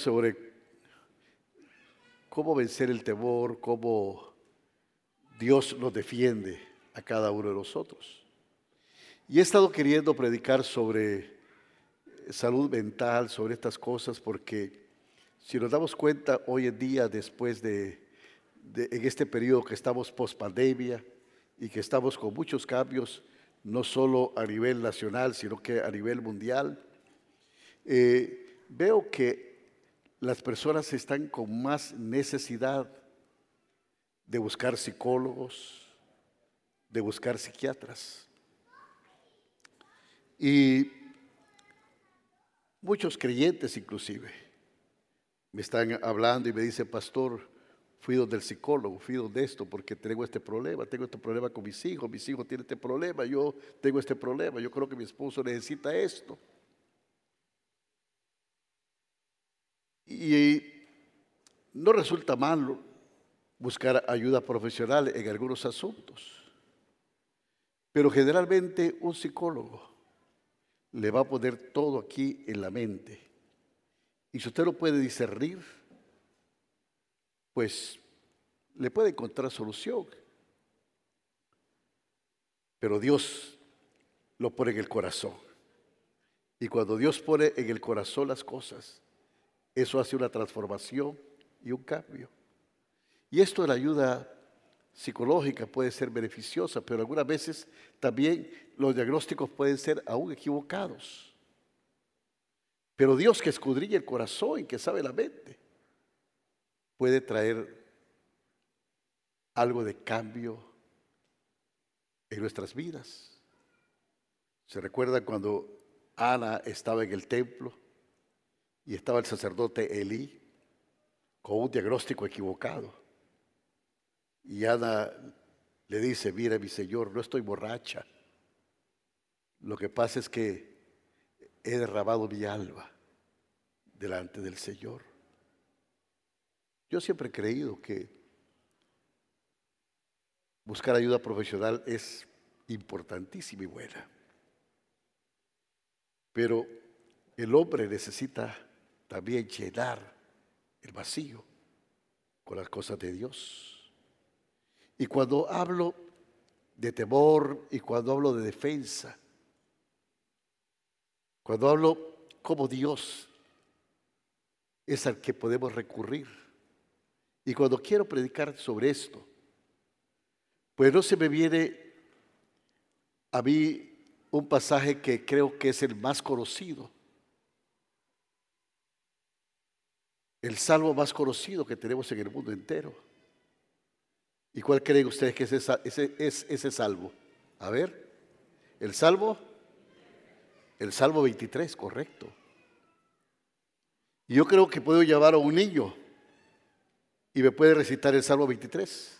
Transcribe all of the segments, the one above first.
sobre cómo vencer el temor, cómo Dios nos defiende a cada uno de nosotros. Y he estado queriendo predicar sobre salud mental, sobre estas cosas, porque si nos damos cuenta hoy en día, después de, en este periodo que estamos post pandemia y que estamos con muchos cambios, no solo a nivel nacional, sino que a nivel mundial, eh, veo que las personas están con más necesidad de buscar psicólogos, de buscar psiquiatras. Y muchos creyentes inclusive me están hablando y me dicen, pastor, fui donde el psicólogo, fui donde esto, porque tengo este problema, tengo este problema con mis hijos, mis hijos tienen este problema, yo tengo este problema, yo creo que mi esposo necesita esto. Y no resulta malo buscar ayuda profesional en algunos asuntos, pero generalmente un psicólogo le va a poner todo aquí en la mente. Y si usted lo puede discernir, pues le puede encontrar solución. Pero Dios lo pone en el corazón. Y cuando Dios pone en el corazón las cosas, eso hace una transformación y un cambio. Y esto de la ayuda psicológica puede ser beneficiosa, pero algunas veces también los diagnósticos pueden ser aún equivocados. Pero Dios que escudrilla el corazón y que sabe la mente, puede traer algo de cambio en nuestras vidas. ¿Se recuerda cuando Ana estaba en el templo y estaba el sacerdote Elí con un diagnóstico equivocado? Y Ana le dice, mira mi Señor, no estoy borracha. Lo que pasa es que he derramado mi alma delante del Señor. Yo siempre he creído que buscar ayuda profesional es importantísima y buena. Pero el hombre necesita también llenar el vacío con las cosas de Dios. Y cuando hablo de temor y cuando hablo de defensa, cuando hablo como Dios es al que podemos recurrir. Y cuando quiero predicar sobre esto, pues no se me viene a mí un pasaje que creo que es el más conocido. El salmo más conocido que tenemos en el mundo entero. ¿Y cuál creen ustedes que es ese, es ese salvo? A ver, el salvo, el salvo 23, correcto. Y yo creo que puedo llevar a un niño y me puede recitar el salvo 23.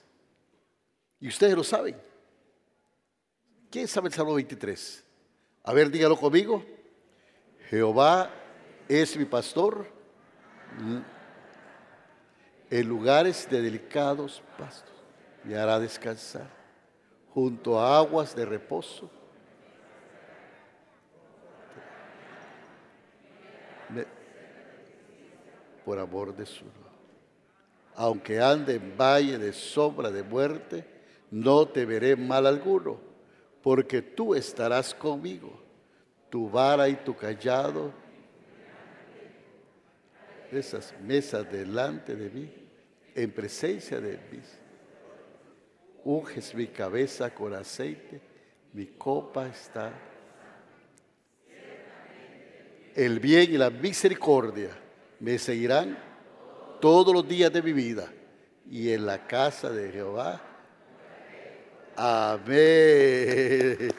Y ustedes lo saben. ¿Quién sabe el salmo 23? A ver, dígalo conmigo. Jehová es mi pastor en lugares de delicados pastos me hará descansar junto a aguas de reposo. por amor de su. Aunque ande en valle de sombra de muerte, no te veré mal alguno, porque tú estarás conmigo. Tu vara y tu callado, esas mesas delante de mí, en presencia de mí unges mi cabeza con aceite, mi copa está. El bien y la misericordia me seguirán todos los días de mi vida y en la casa de Jehová. Amén.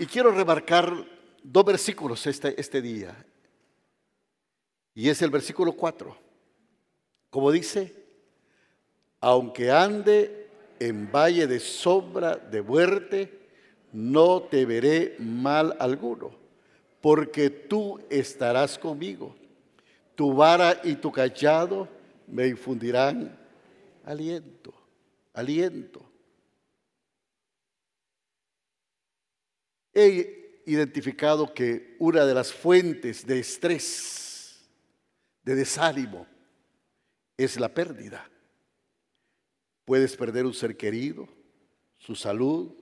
Y quiero remarcar dos versículos este, este día. Y es el versículo 4. Como dice, aunque ande en valle de sombra de muerte, no te veré mal alguno, porque tú estarás conmigo. Tu vara y tu callado me infundirán aliento, aliento. Identificado que una de las fuentes de estrés, de desánimo, es la pérdida. Puedes perder un ser querido, su salud,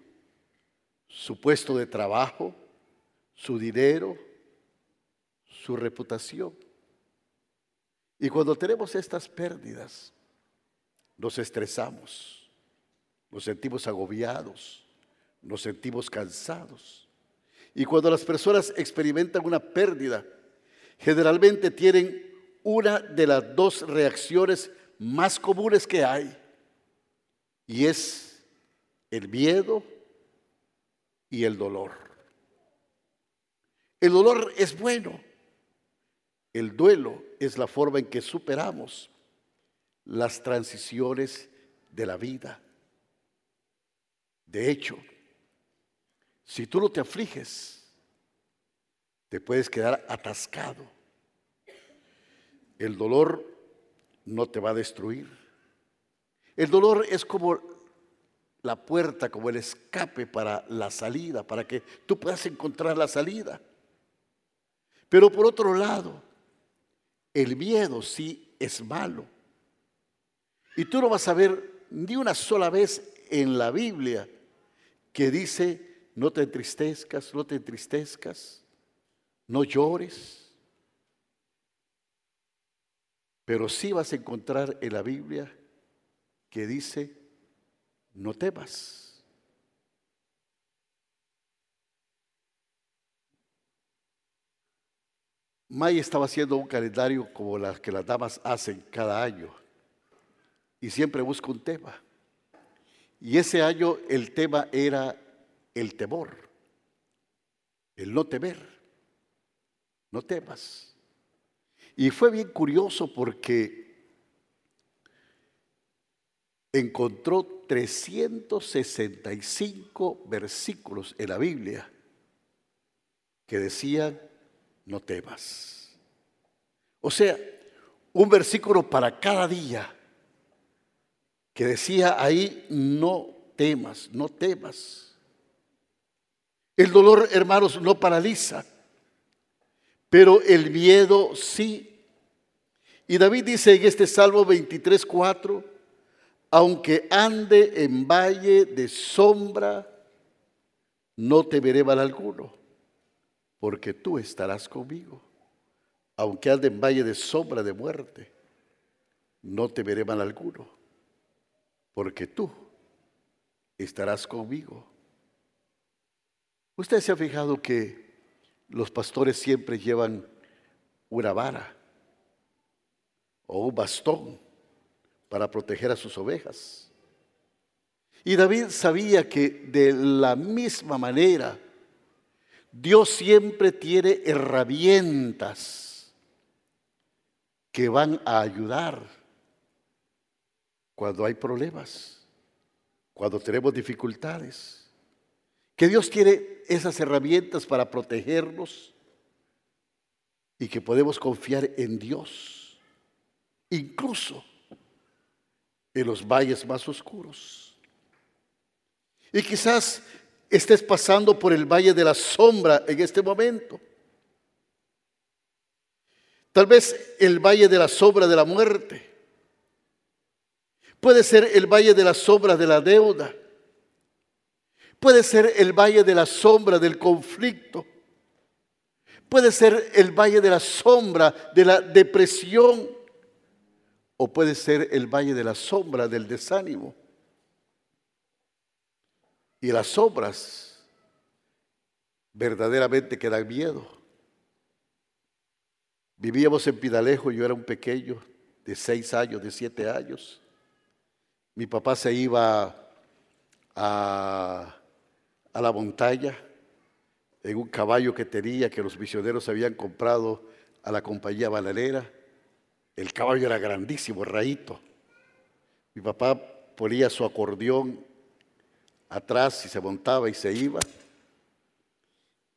su puesto de trabajo, su dinero, su reputación. Y cuando tenemos estas pérdidas, nos estresamos, nos sentimos agobiados, nos sentimos cansados. Y cuando las personas experimentan una pérdida, generalmente tienen una de las dos reacciones más comunes que hay, y es el miedo y el dolor. El dolor es bueno. El duelo es la forma en que superamos las transiciones de la vida. De hecho, si tú no te afliges, te puedes quedar atascado. El dolor no te va a destruir. El dolor es como la puerta, como el escape para la salida, para que tú puedas encontrar la salida. Pero por otro lado, el miedo sí es malo. Y tú no vas a ver ni una sola vez en la Biblia que dice no te entristezcas, no te entristezcas, no llores. Pero sí vas a encontrar en la Biblia que dice, no temas. May estaba haciendo un calendario como las que las damas hacen cada año y siempre busca un tema. Y ese año el tema era el temor, el no temer, no temas. Y fue bien curioso porque encontró 365 versículos en la Biblia que decían, no temas. O sea, un versículo para cada día que decía ahí, no temas, no temas. El dolor, hermanos, no paraliza, pero el miedo sí. Y David dice en este Salmo 23, 4, aunque ande en valle de sombra, no temeré mal alguno, porque tú estarás conmigo. Aunque ande en valle de sombra de muerte, no temeré mal alguno, porque tú estarás conmigo. Usted se ha fijado que los pastores siempre llevan una vara o un bastón para proteger a sus ovejas. Y David sabía que de la misma manera Dios siempre tiene herramientas que van a ayudar cuando hay problemas, cuando tenemos dificultades. Que Dios tiene esas herramientas para protegernos y que podemos confiar en Dios, incluso en los valles más oscuros. Y quizás estés pasando por el valle de la sombra en este momento. Tal vez el valle de la sombra de la muerte. Puede ser el valle de la sombra de la deuda. Puede ser el valle de la sombra del conflicto. Puede ser el valle de la sombra de la depresión. O puede ser el valle de la sombra del desánimo. Y las sombras verdaderamente que dan miedo. Vivíamos en Pidalejo, yo era un pequeño de seis años, de siete años. Mi papá se iba a a la montaña en un caballo que tenía que los misioneros habían comprado a la compañía bananera. El caballo era grandísimo, raíto. Mi papá ponía su acordeón atrás y se montaba y se iba.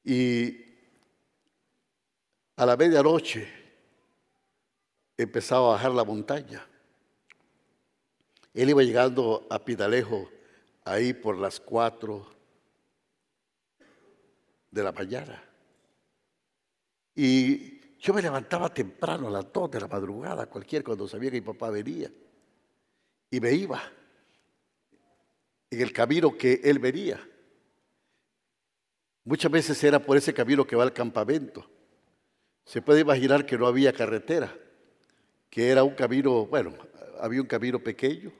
Y a la medianoche empezaba a bajar la montaña. Él iba llegando a Pidalejo ahí por las cuatro de la mañana. Y yo me levantaba temprano, a las 2 de la madrugada, cualquier, cuando sabía que mi papá venía. Y me iba en el camino que él venía. Muchas veces era por ese camino que va al campamento. Se puede imaginar que no había carretera, que era un camino, bueno, había un camino pequeño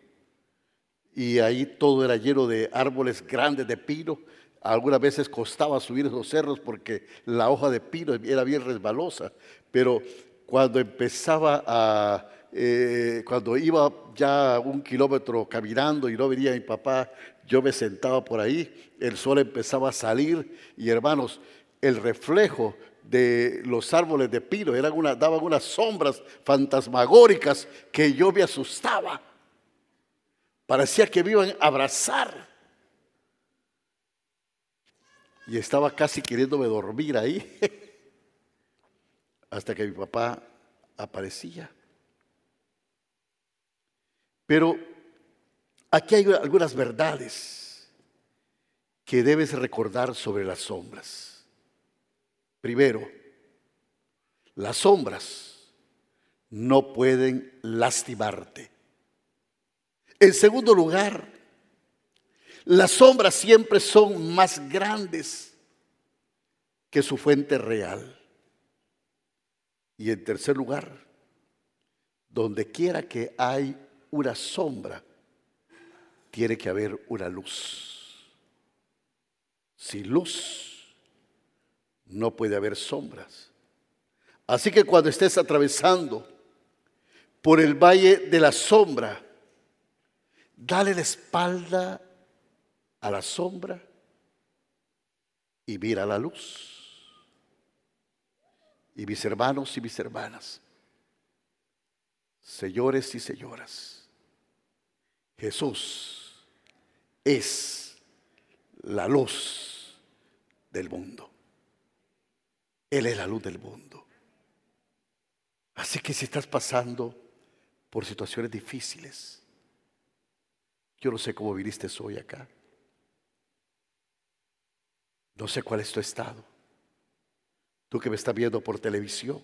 y ahí todo era lleno de árboles grandes de pino. Algunas veces costaba subir esos cerros porque la hoja de pino era bien resbalosa, pero cuando empezaba a, eh, cuando iba ya un kilómetro caminando y no venía mi papá, yo me sentaba por ahí, el sol empezaba a salir y hermanos, el reflejo de los árboles de pino eran una, daban unas sombras fantasmagóricas que yo me asustaba. Parecía que me iban a abrazar. Y estaba casi queriéndome dormir ahí. Hasta que mi papá aparecía. Pero aquí hay algunas verdades que debes recordar sobre las sombras. Primero, las sombras no pueden lastimarte. En segundo lugar, las sombras siempre son más grandes que su fuente real. Y en tercer lugar, donde quiera que hay una sombra, tiene que haber una luz. Sin luz, no puede haber sombras. Así que cuando estés atravesando por el valle de la sombra, Dale la espalda a la sombra y mira la luz. Y mis hermanos y mis hermanas, señores y señoras, Jesús es la luz del mundo. Él es la luz del mundo. Así que si estás pasando por situaciones difíciles, yo no sé cómo viniste hoy acá. No sé cuál es tu estado. Tú que me estás viendo por televisión.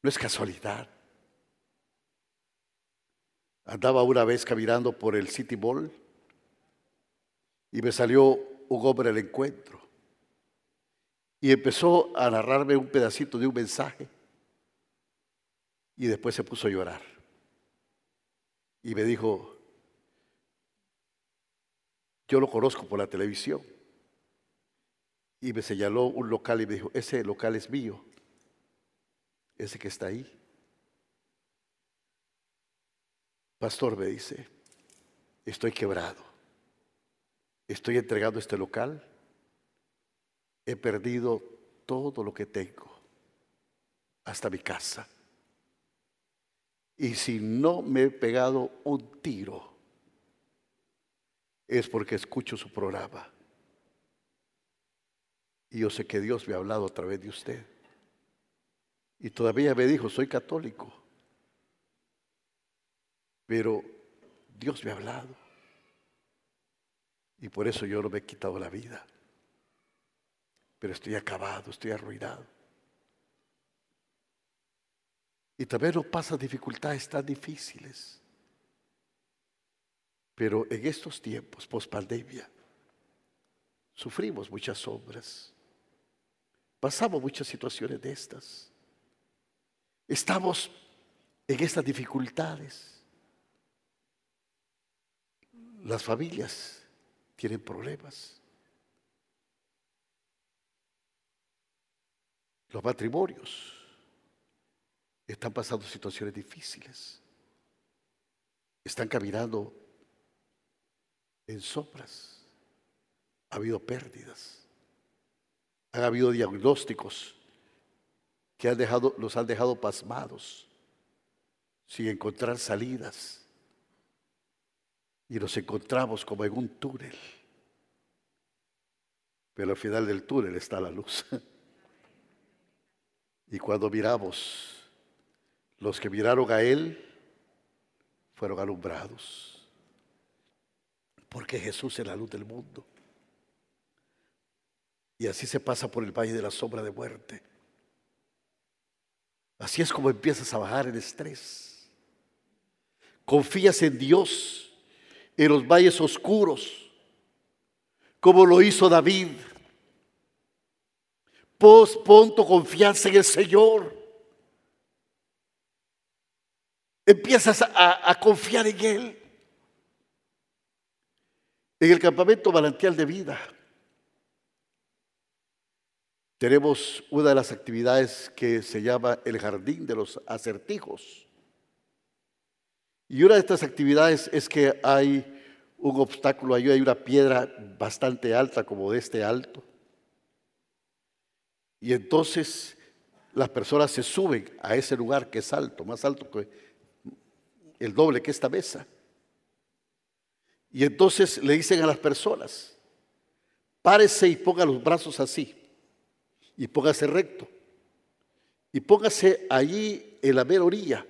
No es casualidad. Andaba una vez caminando por el City Mall y me salió un hombre al encuentro y empezó a narrarme un pedacito de un mensaje y después se puso a llorar y me dijo, yo lo conozco por la televisión. Y me señaló un local y me dijo, ese local es mío, ese que está ahí. Pastor me dice, estoy quebrado, estoy entregando este local, he perdido todo lo que tengo, hasta mi casa. Y si no me he pegado un tiro, es porque escucho su programa. Y yo sé que Dios me ha hablado a través de usted. Y todavía me dijo, soy católico. Pero Dios me ha hablado. Y por eso yo no me he quitado la vida. Pero estoy acabado, estoy arruinado. Y también nos pasa dificultades tan difíciles. Pero en estos tiempos, post pandemia, sufrimos muchas sombras. Pasamos muchas situaciones de estas. Estamos en estas dificultades. Las familias tienen problemas. Los matrimonios están pasando situaciones difíciles. Están caminando en sombras. Ha habido pérdidas. Han habido diagnósticos que han dejado, los han dejado pasmados, sin encontrar salidas. Y nos encontramos como en un túnel. Pero al final del túnel está la luz. Y cuando miramos los que miraron a Él fueron alumbrados, porque Jesús es la luz del mundo. Y así se pasa por el valle de la sombra de muerte. Así es como empiezas a bajar el estrés. Confías en Dios en los valles oscuros, como lo hizo David. Pos, pon tu confianza en el Señor. Empiezas a, confiar en Él. En el campamento Valantial de Vida tenemos una de las actividades que se llama el Jardín de los Acertijos. Y una de estas actividades es que hay un obstáculo ahí, hay una piedra bastante alta, como de este alto. Y entonces las personas se suben a ese lugar que es alto, más alto que el doble que esta mesa. Y entonces le dicen a las personas, párese y ponga los brazos así y póngase recto. Y póngase allí en la mera orilla.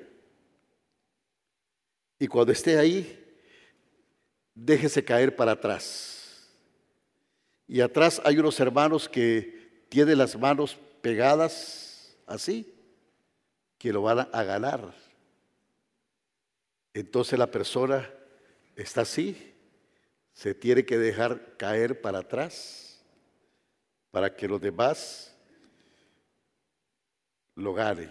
Y cuando esté ahí, déjese caer para atrás. Y atrás hay unos hermanos que tienen las manos pegadas así, que lo van a ganar. Entonces la persona está así, se tiene que dejar caer para atrás para que los demás lo gane.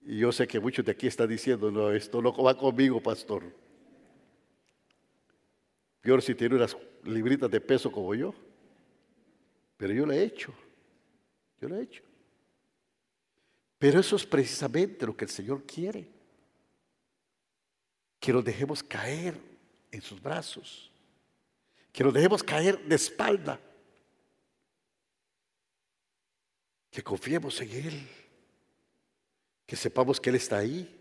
Y yo sé que muchos de aquí están diciendo, no, esto no va conmigo, pastor. Peor si tiene unas libritas de peso como yo. Pero yo lo he hecho. Yo lo he hecho. Pero eso es precisamente lo que el Señor quiere. Que nos dejemos caer en sus brazos. Que nos dejemos caer de espalda que confiemos en Él, que sepamos que Él está ahí.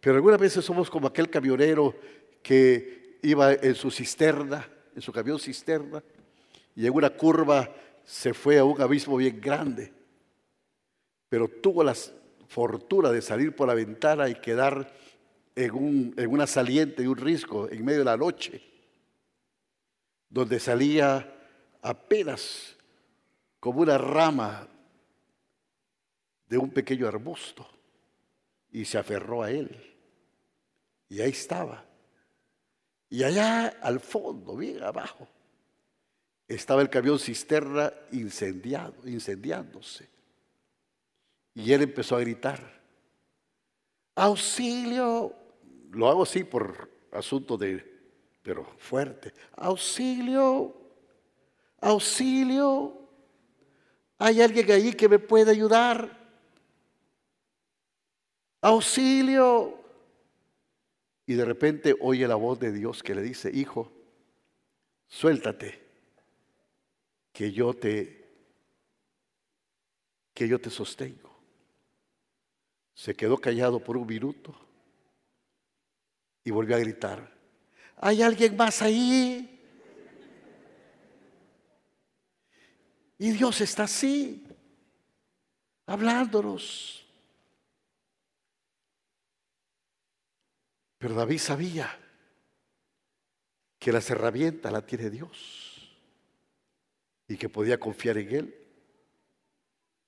Pero algunas veces somos como aquel camionero que iba en su cisterna, en su camión cisterna, y en una curva se fue a un abismo bien grande, pero tuvo la fortuna de salir por la ventana y quedar en, un, en una saliente y un risco en medio de la noche, donde salía apenas como una rama de un pequeño arbusto y se aferró a él. Y ahí estaba. Y allá al fondo, bien abajo, estaba el camión cisterna incendiado, incendiándose. Y él empezó a gritar, auxilio, lo hago así por asunto de, pero fuerte, auxilio, auxilio, ¿Hay alguien allí que me pueda ayudar? Auxilio. Y de repente oye la voz de Dios que le dice, hijo, suéltate, que yo te, que yo te sostengo. Se quedó callado por un minuto y volvió a gritar, ¿hay alguien más ahí? Y Dios está así, hablándonos. Pero David sabía que las herramientas la tiene Dios y que podía confiar en Él.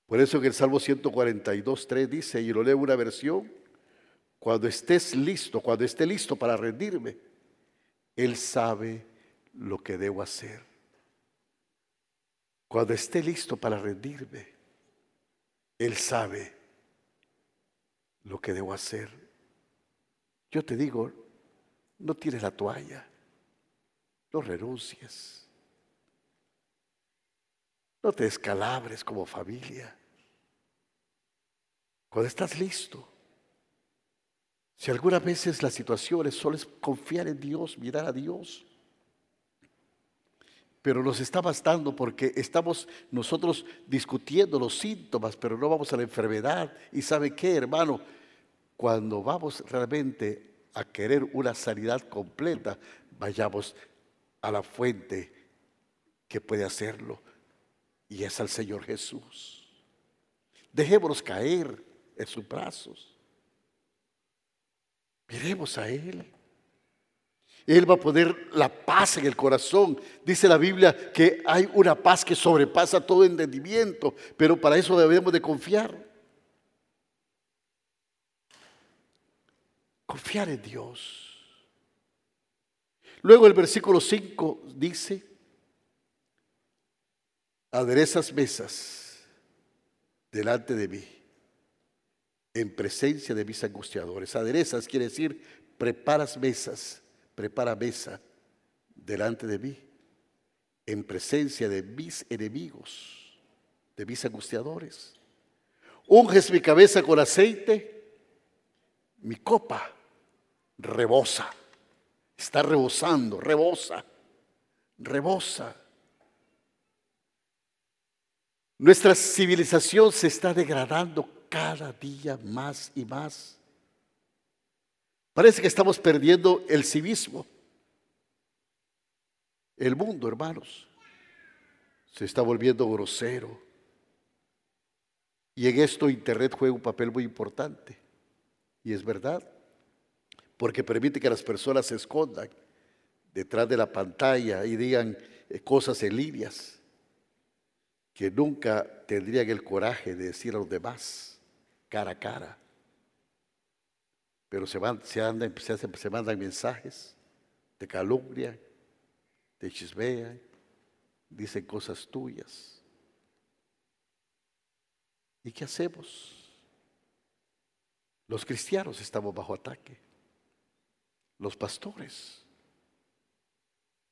Por eso en el Salmo 142, 3 dice, y lo leo una versión, cuando estés listo, cuando esté listo para rendirme, Él sabe lo que debo hacer. Cuando esté listo para rendirme, Él sabe lo que debo hacer. Yo te digo, no tires la toalla, no renuncies, no te descalabres como familia. Cuando estás listo, si algunas veces la situación es solo es confiar en Dios, mirar a Dios, pero nos está bastando porque estamos nosotros discutiendo los síntomas, pero no vamos a la enfermedad. ¿Y sabe qué, hermano? Cuando vamos realmente a querer una sanidad completa, vayamos a la fuente que puede hacerlo, y es al Señor Jesús. Dejémonos caer en sus brazos. Miremos a Él. Él va a poner la paz en el corazón. Dice la Biblia que hay una paz que sobrepasa todo entendimiento, pero para eso debemos de confiar. Confiar en Dios. Luego el versículo 5 dice, aderezas mesas delante de mí, en presencia de mis angustiadores. Aderezas quiere decir, preparas mesas, prepara mesa delante de mí, en presencia de mis enemigos, de mis angustiadores. Unges mi cabeza con aceite, mi copa rebosa. Está rebosando, rebosa, rebosa. Nuestra civilización se está degradando cada día más y más. Parece que estamos perdiendo el civismo. El mundo, hermanos, se está volviendo grosero. Y en esto Internet juega un papel muy importante. Y es verdad porque permite que las personas se escondan detrás de la pantalla y digan eh, cosas en líneas que nunca tendrían el coraje de decir a los demás cara a cara. Pero se, van, se, andan, se, mandan mensajes de calumnia, de chismea, dicen cosas tuyas. ¿Y qué hacemos? Los cristianos estamos bajo ataque los pastores.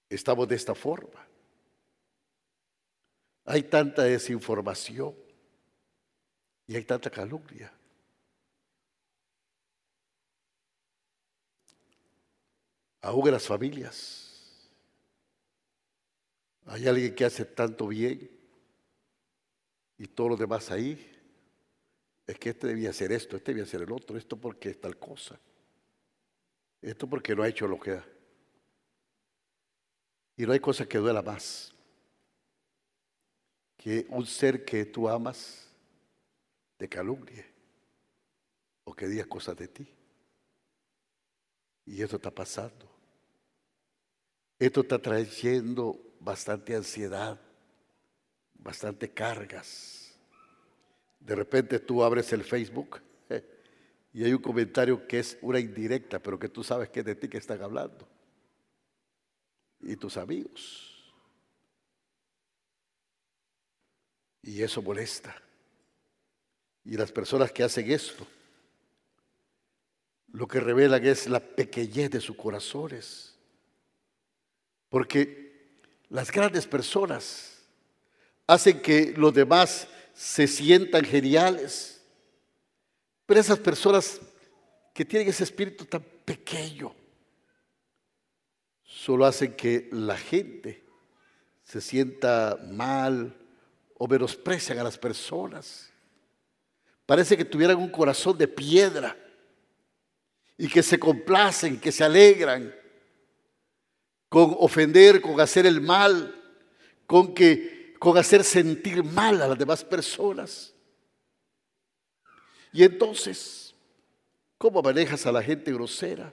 Estamos de esta forma. Hay tanta desinformación y hay tanta calumnia. Aún las familias. Hay alguien que hace tanto bien y todo lo demás ahí. Es que este debía hacer esto, este debía hacer el otro, esto porque es tal cosa. Esto porque no ha hecho lo que da. Y no hay cosa que duela más que un ser que tú amas te calumnie o que diga cosas de ti. Y esto está pasando. Esto está trayendo bastante ansiedad, bastante cargas. De repente tú abres el Facebook y hay un comentario que es una indirecta, pero que tú sabes que es de ti que están hablando. Y tus amigos. Y eso molesta. Y las personas que hacen esto, lo que revelan es la pequeñez de sus corazones. Porque las grandes personas hacen que los demás se sientan geniales pero esas personas que tienen ese espíritu tan pequeño, solo hacen que la gente se sienta mal o menosprecian a las personas. Parece que tuvieran un corazón de piedra y que se complacen, que se alegran con ofender, con hacer el mal, con que con hacer sentir mal a las demás personas. Y entonces, ¿cómo manejas a la gente grosera?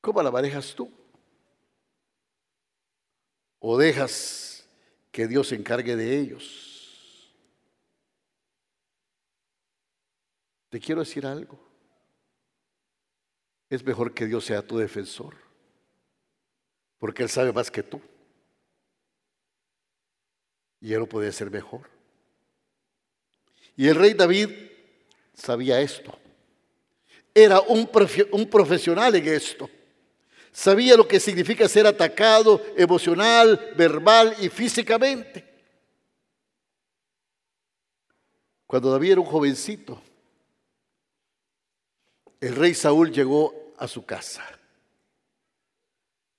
¿Cómo la manejas tú? ¿O dejas que Dios se encargue de ellos? Te quiero decir algo. Es mejor que Dios sea tu defensor, porque Él sabe más que tú. Y Él lo puede hacer mejor. Y el rey David sabía esto. Era un, un profesional en esto. Sabía lo que significa ser atacado emocional, verbal y físicamente. Cuando David era un jovencito, el rey Saúl llegó a su casa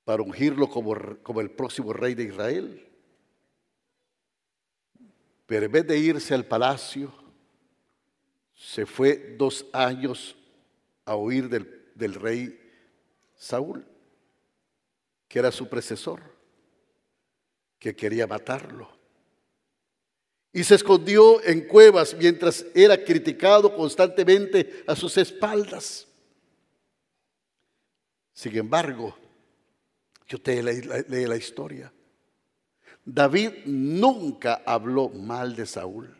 para ungirlo como, como el próximo rey de Israel. Pero en vez de irse al palacio, se fue dos años a huir del, rey Saúl, que era su precesor, que quería matarlo. Y se escondió en cuevas mientras era criticado constantemente a sus espaldas. Sin embargo, yo te leí la, leí la historia. David nunca habló mal de Saúl,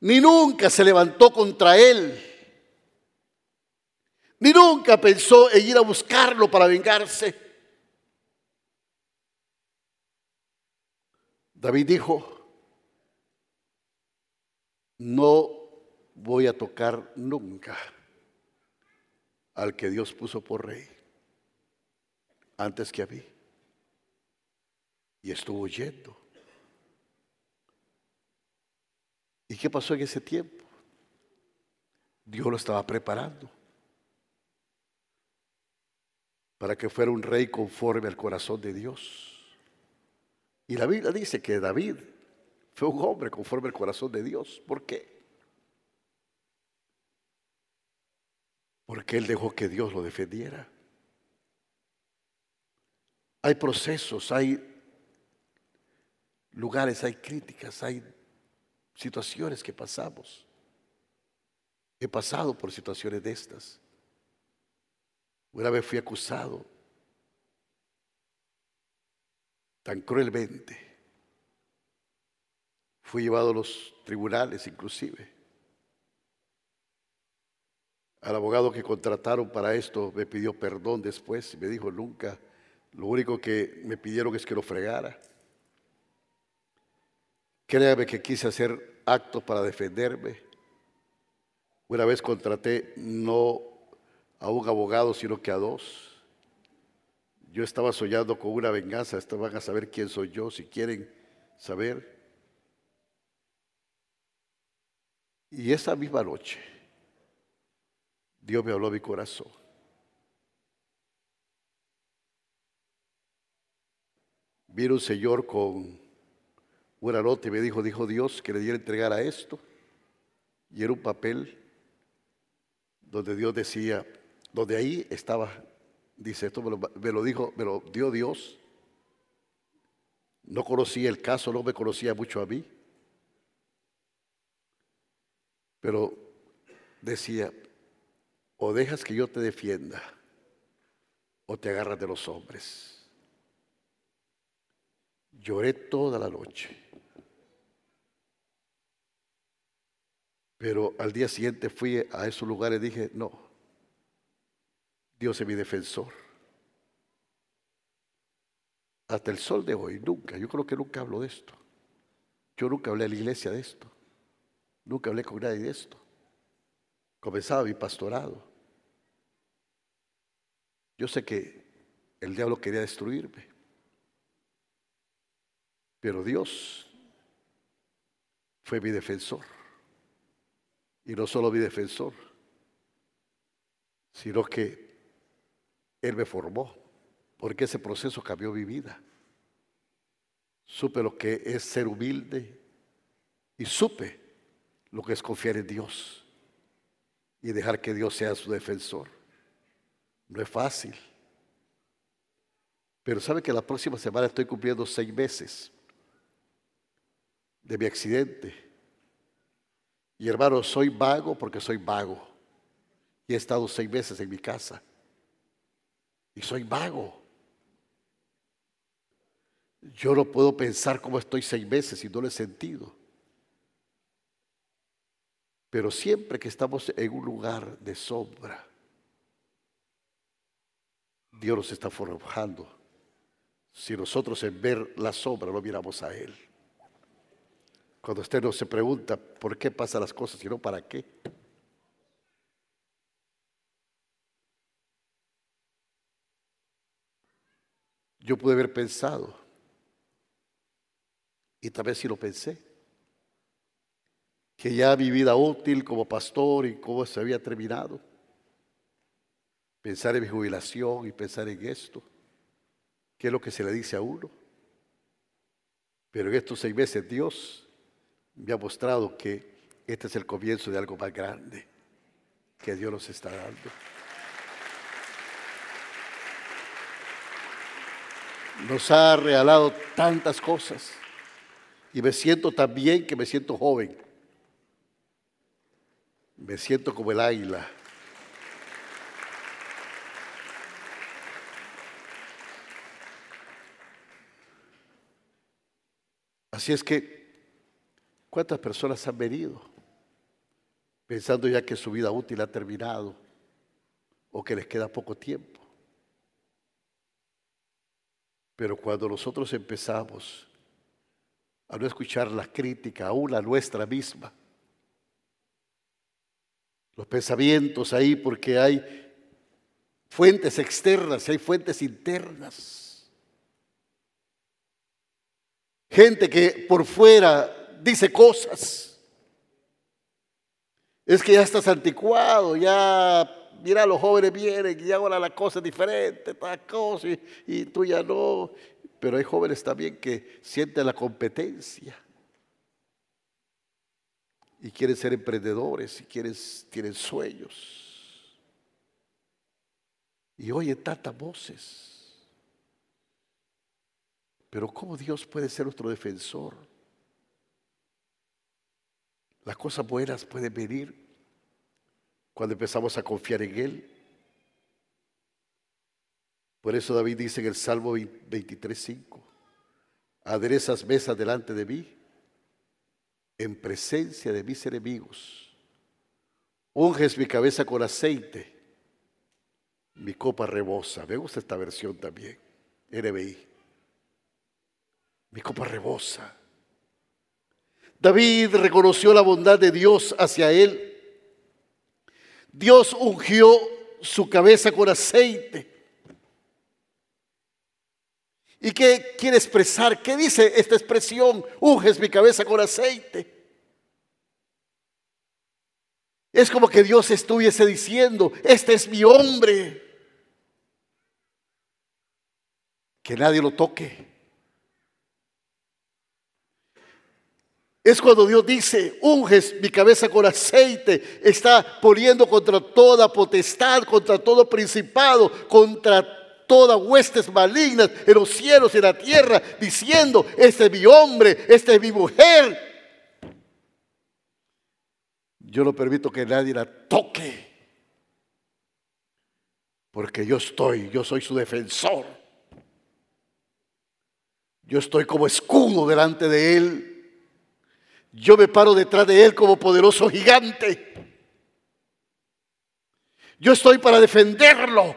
ni nunca se levantó contra él, ni nunca pensó en ir a buscarlo para vengarse. David dijo, no voy a tocar nunca al que Dios puso por rey antes que a mí. Y estuvo yendo. ¿Y qué pasó en ese tiempo? Dios lo estaba preparando para que fuera un rey conforme al corazón de Dios. Y la Biblia dice que David fue un hombre conforme al corazón de Dios. ¿Por qué? Porque él dejó que Dios lo defendiera. Hay procesos, hay lugares, hay críticas, hay situaciones que pasamos. He pasado por situaciones de estas. Una vez fui acusado tan cruelmente. Fui llevado a los tribunales inclusive. Al abogado que contrataron para esto me pidió perdón después y me dijo nunca, lo único que me pidieron es que lo fregara. Créame que quise hacer actos para defenderme. Una vez contraté no a un abogado, sino que a dos. Yo estaba soñando con una venganza, Estos van a saber quién soy yo, si quieren saber. Y esa misma noche, Dios me habló a mi corazón. Vino un señor con una nota y me dijo, dijo Dios que le diera entregar a esto. Y era un papel donde Dios decía, donde ahí estaba, dice, esto me lo, me lo dijo, me lo dio Dios. No conocía el caso, no me conocía mucho a mí. Pero decía, o dejas que yo te defienda, o te agarras de los hombres. Lloré toda la noche. Pero al día siguiente fui a esos lugares y dije, no, Dios es mi defensor. Hasta el sol de hoy, nunca, yo creo que nunca hablo de esto. Yo nunca hablé a la iglesia de esto. Nunca hablé con nadie de esto. Comenzaba mi pastorado. Yo sé que el diablo quería destruirme. Pero Dios fue mi defensor. Y no solo mi defensor, sino que Él me formó, porque ese proceso cambió mi vida. Supe lo que es ser humilde y supe lo que es confiar en Dios y dejar que Dios sea su defensor. No es fácil. Pero sabe que la próxima semana estoy cumpliendo seis meses de mi accidente. Y hermano, soy vago porque soy vago. Y he estado seis meses en mi casa. Y soy vago. Yo no puedo pensar cómo estoy seis meses y no lo he sentido. Pero siempre que estamos en un lugar de sombra, Dios nos está forjando. Si nosotros en ver la sombra no miramos a Él. Cuando usted no se pregunta por qué pasan las cosas, sino para qué. Yo pude haber pensado, y tal vez si lo pensé, que ya mi vida útil como pastor y cómo se había terminado. Pensar en mi jubilación y pensar en esto, que es lo que se le dice a uno. Pero en estos seis meses Dios me ha mostrado que este es el comienzo de algo más grande que Dios nos está dando. Nos ha regalado tantas cosas y me siento tan bien que me siento joven me siento como el águila. Así es que, ¿cuántas personas han venido pensando ya que su vida útil ha terminado o que les queda poco tiempo? Pero cuando nosotros empezamos a no escuchar la crítica, aún la nuestra misma, los pensamientos ahí, porque hay fuentes externas y hay fuentes internas. Gente que por fuera dice cosas. Es que ya estás anticuado, ya, mira, los jóvenes vienen y ahora la cosa es diferente, toda cosa, y, y tú ya no. Pero hay jóvenes también que sienten la competencia y quieren ser emprendedores y quieren, tienen sueños. Y oye tantas voces. Pero ¿cómo Dios puede ser nuestro defensor? Las cosas buenas pueden venir cuando empezamos a confiar en Él. Por eso David dice en el Salmo 23.5, aderezas mesas delante de mí en presencia de mis enemigos. Unges mi cabeza con aceite, mi copa rebosa. Me gusta esta versión también, NBI. Mi copa rebosa. David reconoció la bondad de Dios hacia él. Dios ungió su cabeza con aceite. ¿Y qué quiere expresar? ¿Qué dice esta expresión? Unges mi cabeza con aceite. Es como que Dios estuviese diciendo, este es mi hombre. Que nadie lo toque. Es cuando Dios dice, unges mi cabeza con aceite, está poniendo contra toda potestad, contra todo principado, contra todas huestes malignas en los cielos y en la tierra, diciendo, este es mi hombre, esta es mi mujer. Yo no permito que nadie la toque, porque yo estoy, yo soy su defensor. Yo estoy como escudo delante de él. Yo me paro detrás de él como poderoso gigante. Yo estoy para defenderlo.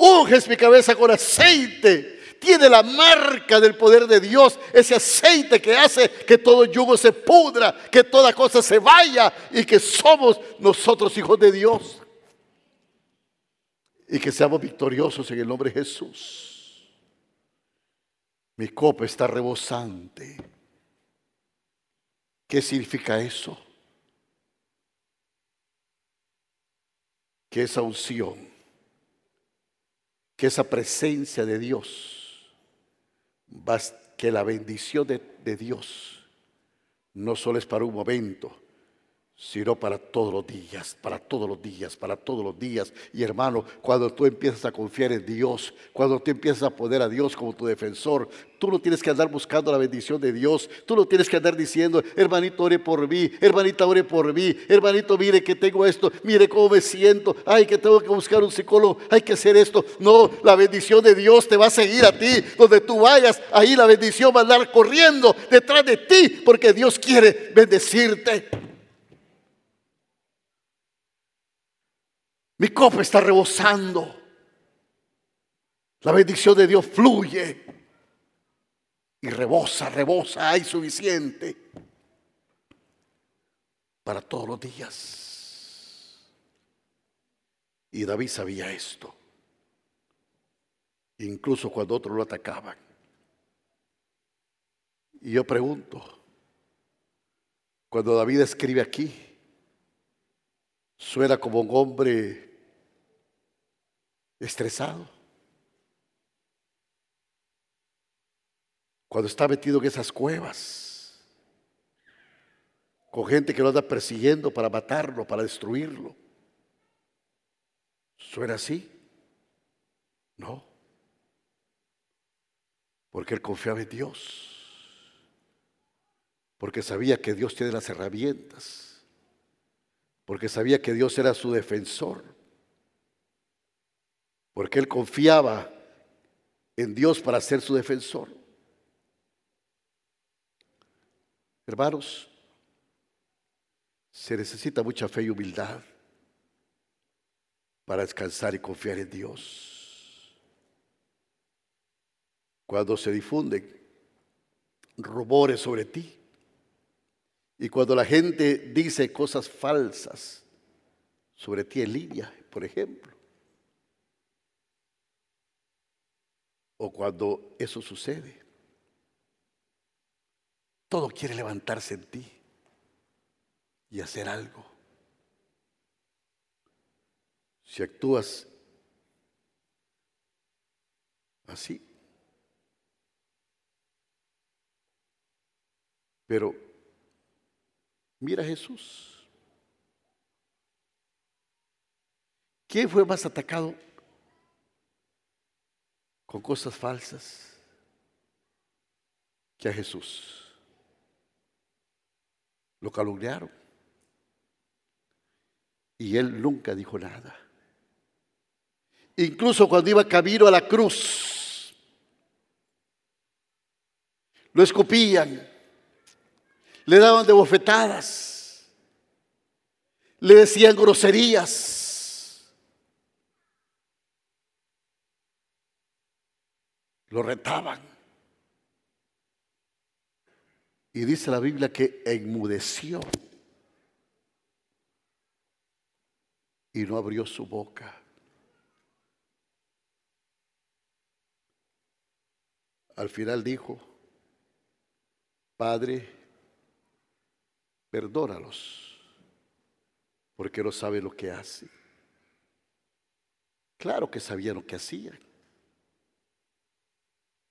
Unges mi cabeza con aceite. Tiene la marca del poder de Dios, ese aceite que hace que todo yugo se pudra, que toda cosa se vaya y que somos nosotros hijos de Dios. Y que seamos victoriosos en el nombre de Jesús. Mi copa está rebosante. ¿Qué significa eso? Que esa unción que esa presencia de Dios, que la bendición de, de Dios no solo es para un momento, sino para todos los días, para todos los días, para todos los días. Y hermano, cuando tú empiezas a confiar en Dios, cuando tú empiezas a poner a Dios como tu defensor, tú no tienes que andar buscando la bendición de Dios, tú no tienes que andar diciendo, hermanito, ore por mí, hermanita, ore por mí, hermanito, mire que tengo esto, mire cómo me siento, ay, que tengo que buscar un psicólogo, hay que hacer esto. No, la bendición de Dios te va a seguir a ti, donde tú vayas, ahí la bendición va a andar corriendo detrás de ti, porque Dios quiere bendecirte. Mi copa está rebosando. La bendición de Dios fluye y rebosa, rebosa, hay suficiente para todos los días. Y David sabía esto, incluso cuando otros lo atacaban. Y yo pregunto, cuando David escribe aquí, suena como un hombre estresado. Cuando está metido en esas cuevas, con gente que lo anda persiguiendo para matarlo, para destruirlo. ¿Suena así? No. Porque él confiaba en Dios. Porque sabía que Dios tiene las herramientas. Porque sabía que Dios era su defensor porque él confiaba en Dios para ser su defensor. Hermanos, se necesita mucha fe y humildad para descansar y confiar en Dios. Cuando se difunden rumores sobre ti y cuando la gente dice cosas falsas sobre ti en línea, por ejemplo, o cuando eso sucede, todo quiere levantarse en ti y hacer algo. Si actúas así, pero mira Jesús. ¿Quién fue más atacado con cosas falsas que a Jesús? Lo calumniaron. Y él nunca dijo nada. Incluso cuando iba camino a la cruz, lo escupían, le daban de bofetadas, le decían groserías, lo retaban. Y dice la Biblia que enmudeció y no abrió su boca. Al final dijo, Padre, perdónalos, porque no sabe lo que hace. Claro que sabía lo que hacían,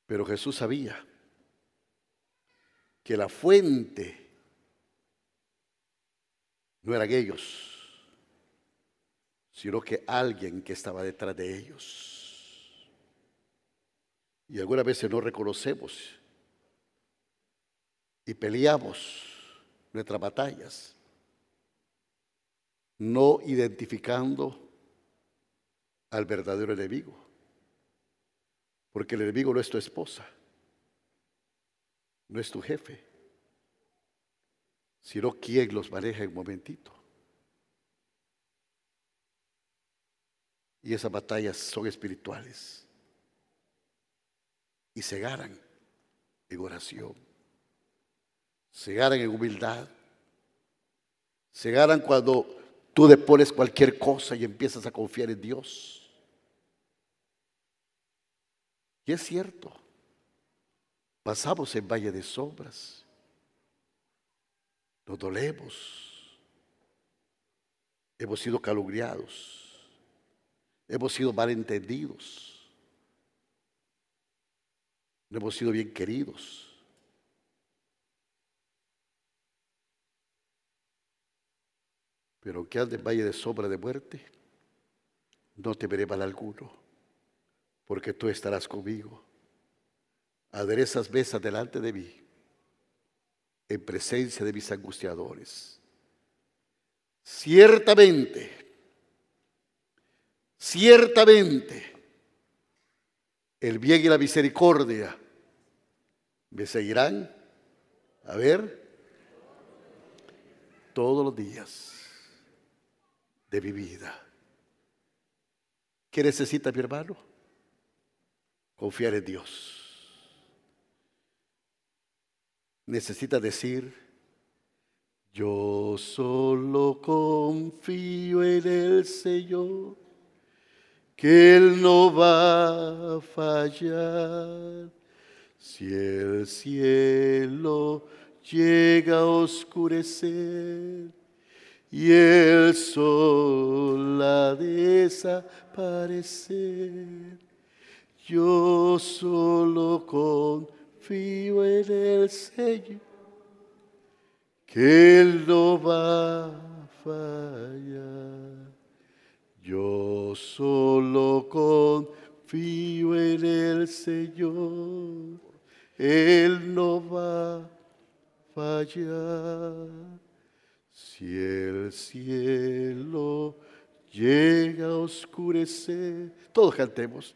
pero Jesús sabía que la fuente no eran ellos, sino que alguien que estaba detrás de ellos. Y algunas veces no reconocemos y peleamos nuestras batallas, no identificando al verdadero enemigo, porque el enemigo no es tu esposa, no es tu jefe, sino quien los maneja en un momentito. Y esas batallas son espirituales. Y se ganan en oración. Se ganan en humildad. Se ganan cuando tú depones cualquier cosa y empiezas a confiar en Dios. Y es cierto. Pasamos en valle de sombras. Nos dolemos. Hemos sido calumniados Hemos sido malentendidos. No hemos sido bien queridos. Pero aunque ande en valle de sombra de muerte, no temeré mal alguno, porque tú estarás conmigo. Aderezas mesas delante de mí, en presencia de mis angustiadores. Ciertamente, Ciertamente, el bien y la misericordia me seguirán, a ver, todos los días de mi vida. ¿Qué necesita mi hermano? Confiar en Dios. Necesita decir, yo solo confío en el Señor que Él no va a fallar. Si el cielo llega a oscurecer y el sol a desaparecer, yo solo confío en el Señor, que Él no va a fallar. Yo solo confío en el Señor, Él no va a fallar. Si el cielo llega a oscurecer, todos cantemos,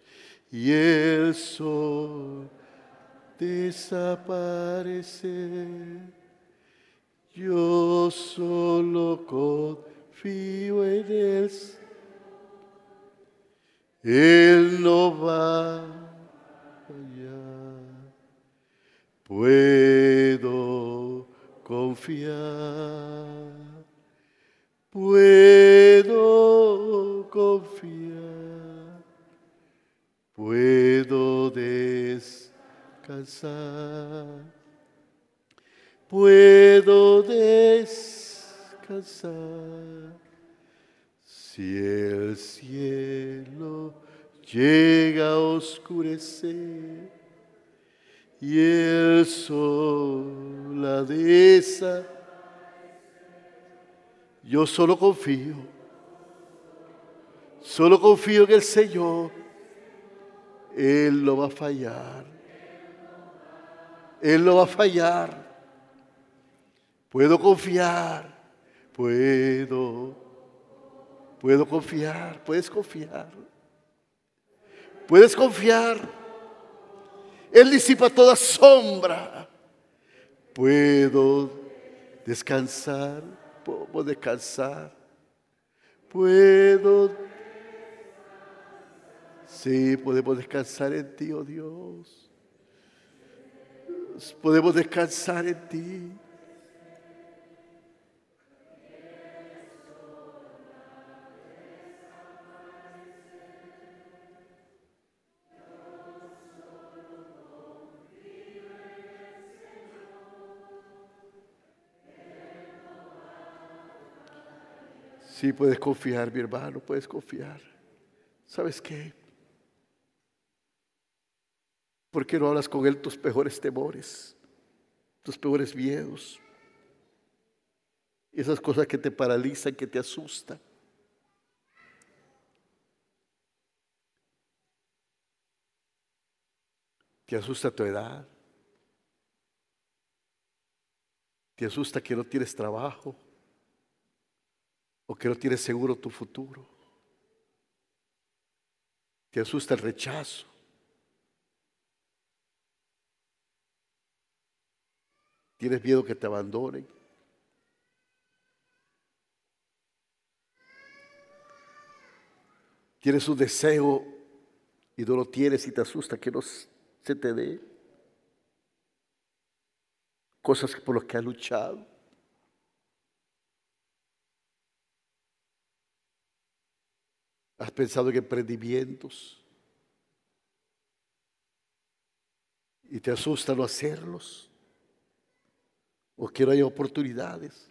y el sol desaparece, Yo solo confío en Él. Él no va a fallar. Puedo confiar. Puedo confiar. Puedo descansar puedo descansar si el cielo llega a oscurecer y el sol la desa. Yo solo confío, solo confío en el Señor. Él no va a fallar. Él no va a fallar. Puedo confiar, puedo, puedo confiar, puedes confiar. Puedes confiar. Él disipa toda sombra. Puedo descansar, puedo descansar. Puedo. Sí, podemos descansar en ti, oh Dios. Podemos descansar en ti. Sí, puedes confiar, mi hermano, puedes confiar. ¿Sabes qué? ¿Por qué no hablas con Él tus peores temores, tus peores miedos? Esas cosas que te paralizan, que te asustan. Te asusta tu edad. Te asusta que no tienes trabajo o que no tienes seguro tu futuro. Te asusta el rechazo. Tienes miedo que te abandonen. Tienes un deseo y no lo tienes y te asusta que no se te dé. Cosas por las que has luchado. ¿Has pensado en emprendimientos? ¿Y te asusta no hacerlos? ¿O que no haya oportunidades?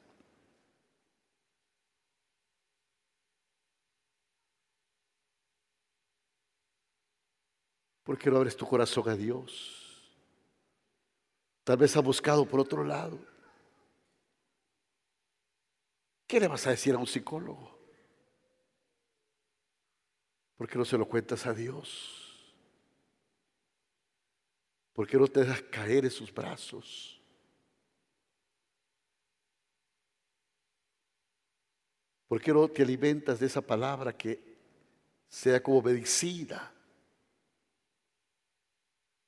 ¿Por qué no abres tu corazón a Dios? Tal vez ha buscado por otro lado. ¿Qué le vas a decir a un psicólogo? ¿Por qué no se lo cuentas a Dios? ¿Por qué no te dejas caer en sus brazos? ¿Por qué no te alimentas de esa palabra que sea como medicina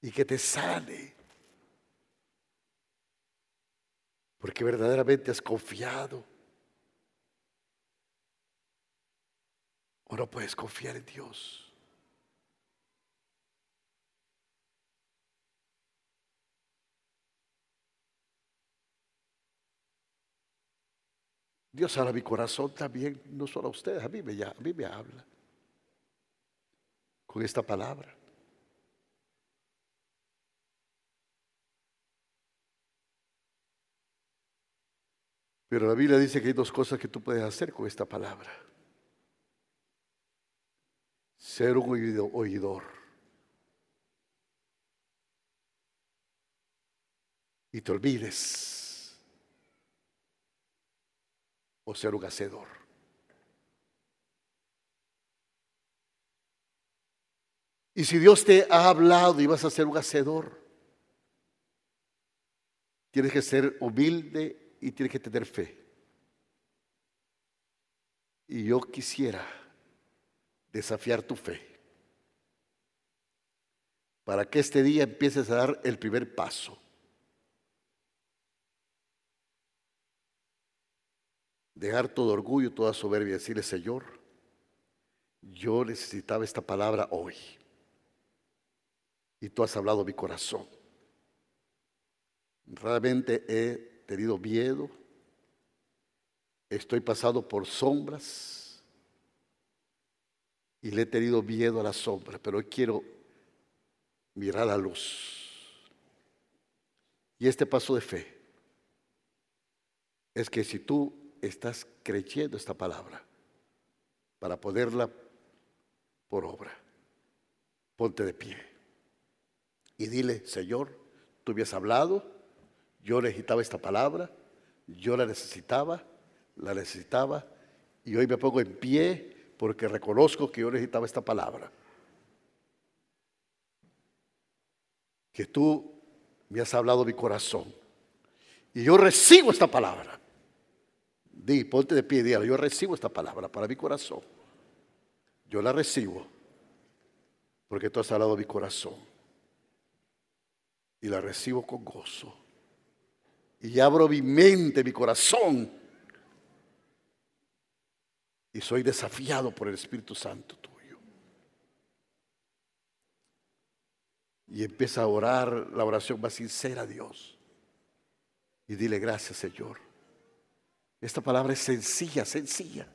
y que te sane? Porque verdaderamente has confiado ¿O no puedes confiar en Dios? Dios habla mi corazón también, no solo a ustedes, a mí me, a mí me habla con esta palabra. Pero la Biblia dice que hay dos cosas que tú puedes hacer con esta palabra ser un oidor. Y te olvides. O ser un hacedor. Y si Dios te ha hablado y vas a ser un hacedor, tienes que ser humilde y tienes que tener fe. Y yo quisiera desafiar tu fe. Para que este día empieces a dar el primer paso. Dejar todo orgullo, toda soberbia decirle, Señor, yo necesitaba esta palabra hoy. Y tú has hablado mi corazón. Realmente he tenido miedo, estoy pasado por sombras y le he tenido miedo a la sombra, pero hoy quiero mirar la luz. Y este paso de fe es que si tú estás creyendo esta palabra para ponerla por obra, ponte de pie y dile, Señor, tú habías hablado, yo necesitaba esta palabra, yo la necesitaba, la necesitaba y hoy me pongo en pie porque reconozco que yo necesitaba esta palabra. Que tú me has hablado mi corazón y yo recibo esta palabra. Di, ponte de pie y dígalo, yo recibo esta palabra para mi corazón. Yo la recibo porque tú has hablado mi corazón. Y la recibo con gozo. Y abro mi mente, mi corazón. Y soy desafiado por el Espíritu Santo tuyo. Y empieza a orar la oración más sincera a Dios. Y dile gracias, Señor esta palabra es sencilla, sencilla.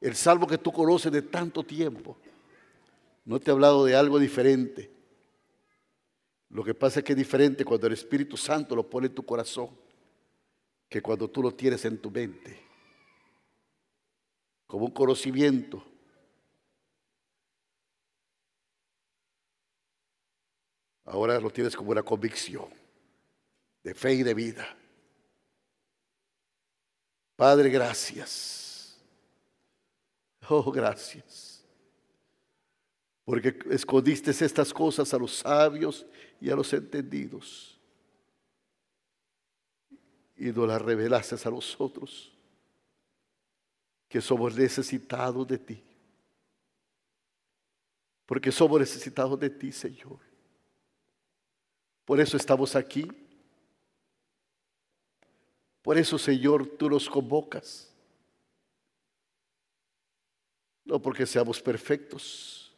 El salmo que tú conoces de tanto tiempo. No te he hablado de algo diferente. Lo que pasa es que es diferente cuando el Espíritu Santo lo pone en tu corazón que cuando tú lo tienes en tu mente. Como un conocimiento. Ahora lo tienes como una convicción de fe y de vida. Padre, gracias. Oh, gracias. Porque escondiste estas cosas a los sabios y a los entendidos. Y no las revelaste a nosotros, que somos necesitados de ti. Porque somos necesitados de ti, Señor. Por eso estamos aquí por eso, Señor, tú nos convocas. No porque seamos perfectos,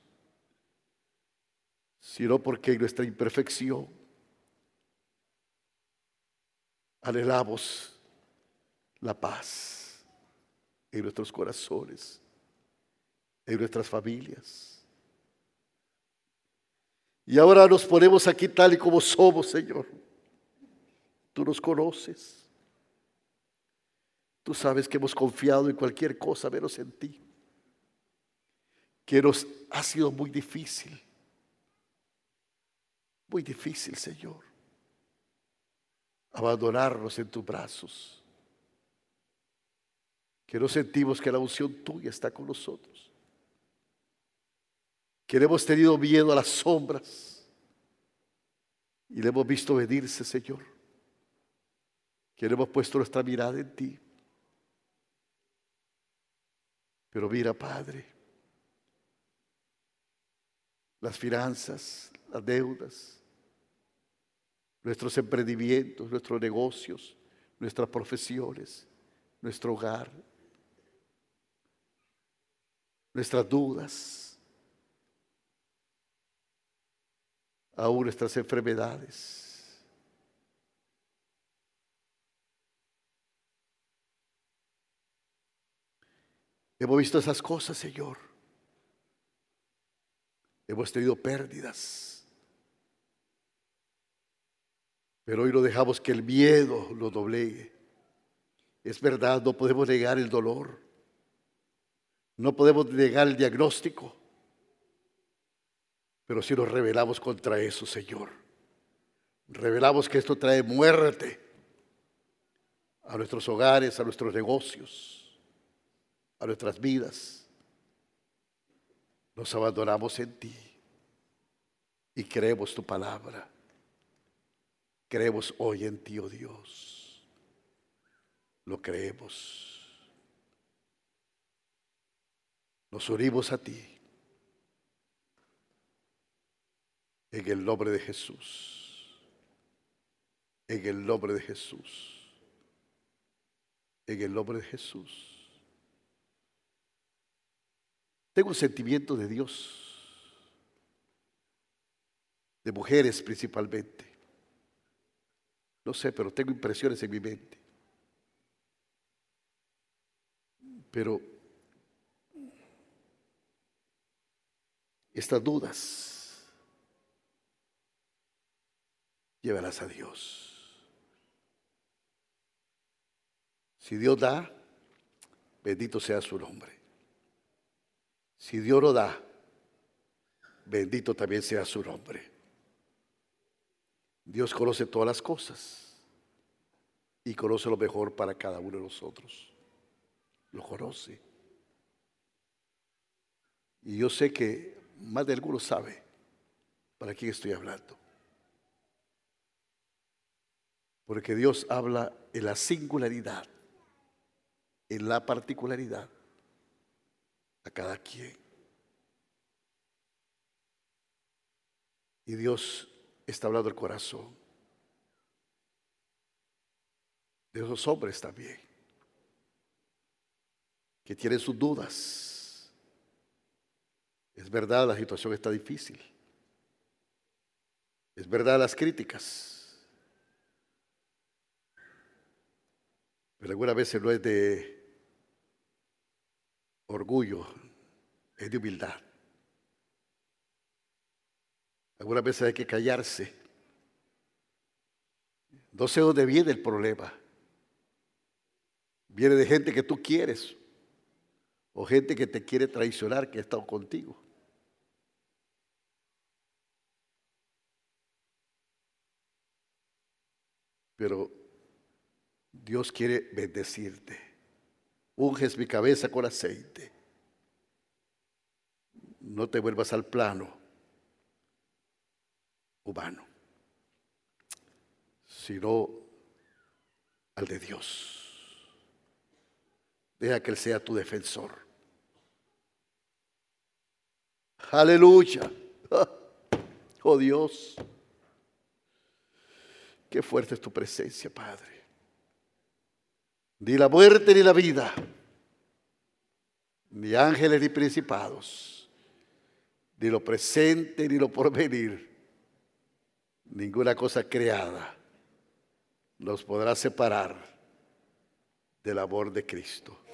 sino porque en nuestra imperfección anhelamos la paz en nuestros corazones, en nuestras familias. Y ahora nos ponemos aquí tal y como somos, Señor. Tú nos conoces. Tú sabes que hemos confiado en cualquier cosa menos en ti. Que nos ha sido muy difícil. Muy difícil, Señor. Abandonarnos en tus brazos. Que no sentimos que la unción tuya está con nosotros. Que le hemos tenido miedo a las sombras. Y le hemos visto venirse, Señor. Que le hemos puesto nuestra mirada en ti. Pero mira, Padre, las finanzas, las deudas, nuestros emprendimientos, nuestros negocios, nuestras profesiones, nuestro hogar, nuestras dudas, aún nuestras enfermedades. Hemos visto esas cosas, Señor. Hemos tenido pérdidas. Pero hoy no dejamos que el miedo lo doblegue. Es verdad, no podemos negar el dolor. No podemos negar el diagnóstico. Pero si nos rebelamos contra eso, Señor, revelamos que esto trae muerte a nuestros hogares, a nuestros negocios a nuestras vidas, nos abandonamos en ti y creemos tu palabra. Creemos hoy en ti, oh Dios. Lo creemos. Nos unimos a ti. En el nombre de Jesús. En el nombre de Jesús. en el nombre de Jesús. Tengo un sentimiento de Dios, de mujeres principalmente. No sé, pero tengo impresiones en mi mente. Pero estas dudas, llévalas a Dios. Si Dios da, bendito sea su nombre. Si Dios lo da, bendito también sea su nombre. Dios conoce todas las cosas y conoce lo mejor para cada uno de nosotros. Lo conoce. Y yo sé que más de alguno sabe para quién estoy hablando. Porque Dios habla en la singularidad, en la particularidad a cada quien. Y Dios está hablando el corazón de esos hombres también, que tienen sus dudas. Es verdad, la situación está difícil. Es verdad las críticas. Pero algunas veces no es de orgullo, es de humildad. Algunas veces hay que callarse. No sé dónde viene el problema. Viene de gente que tú quieres o gente que te quiere traicionar, que ha estado contigo. Pero Dios quiere bendecirte unges mi cabeza con aceite. No te vuelvas al plano humano, sino al de Dios. Deja que Él sea tu defensor. Aleluya. Oh Dios, qué fuerte es tu presencia, Padre ni la muerte ni la vida, ni ángeles ni principados, ni lo presente ni lo porvenir, ninguna cosa creada nos podrá separar del amor de Cristo.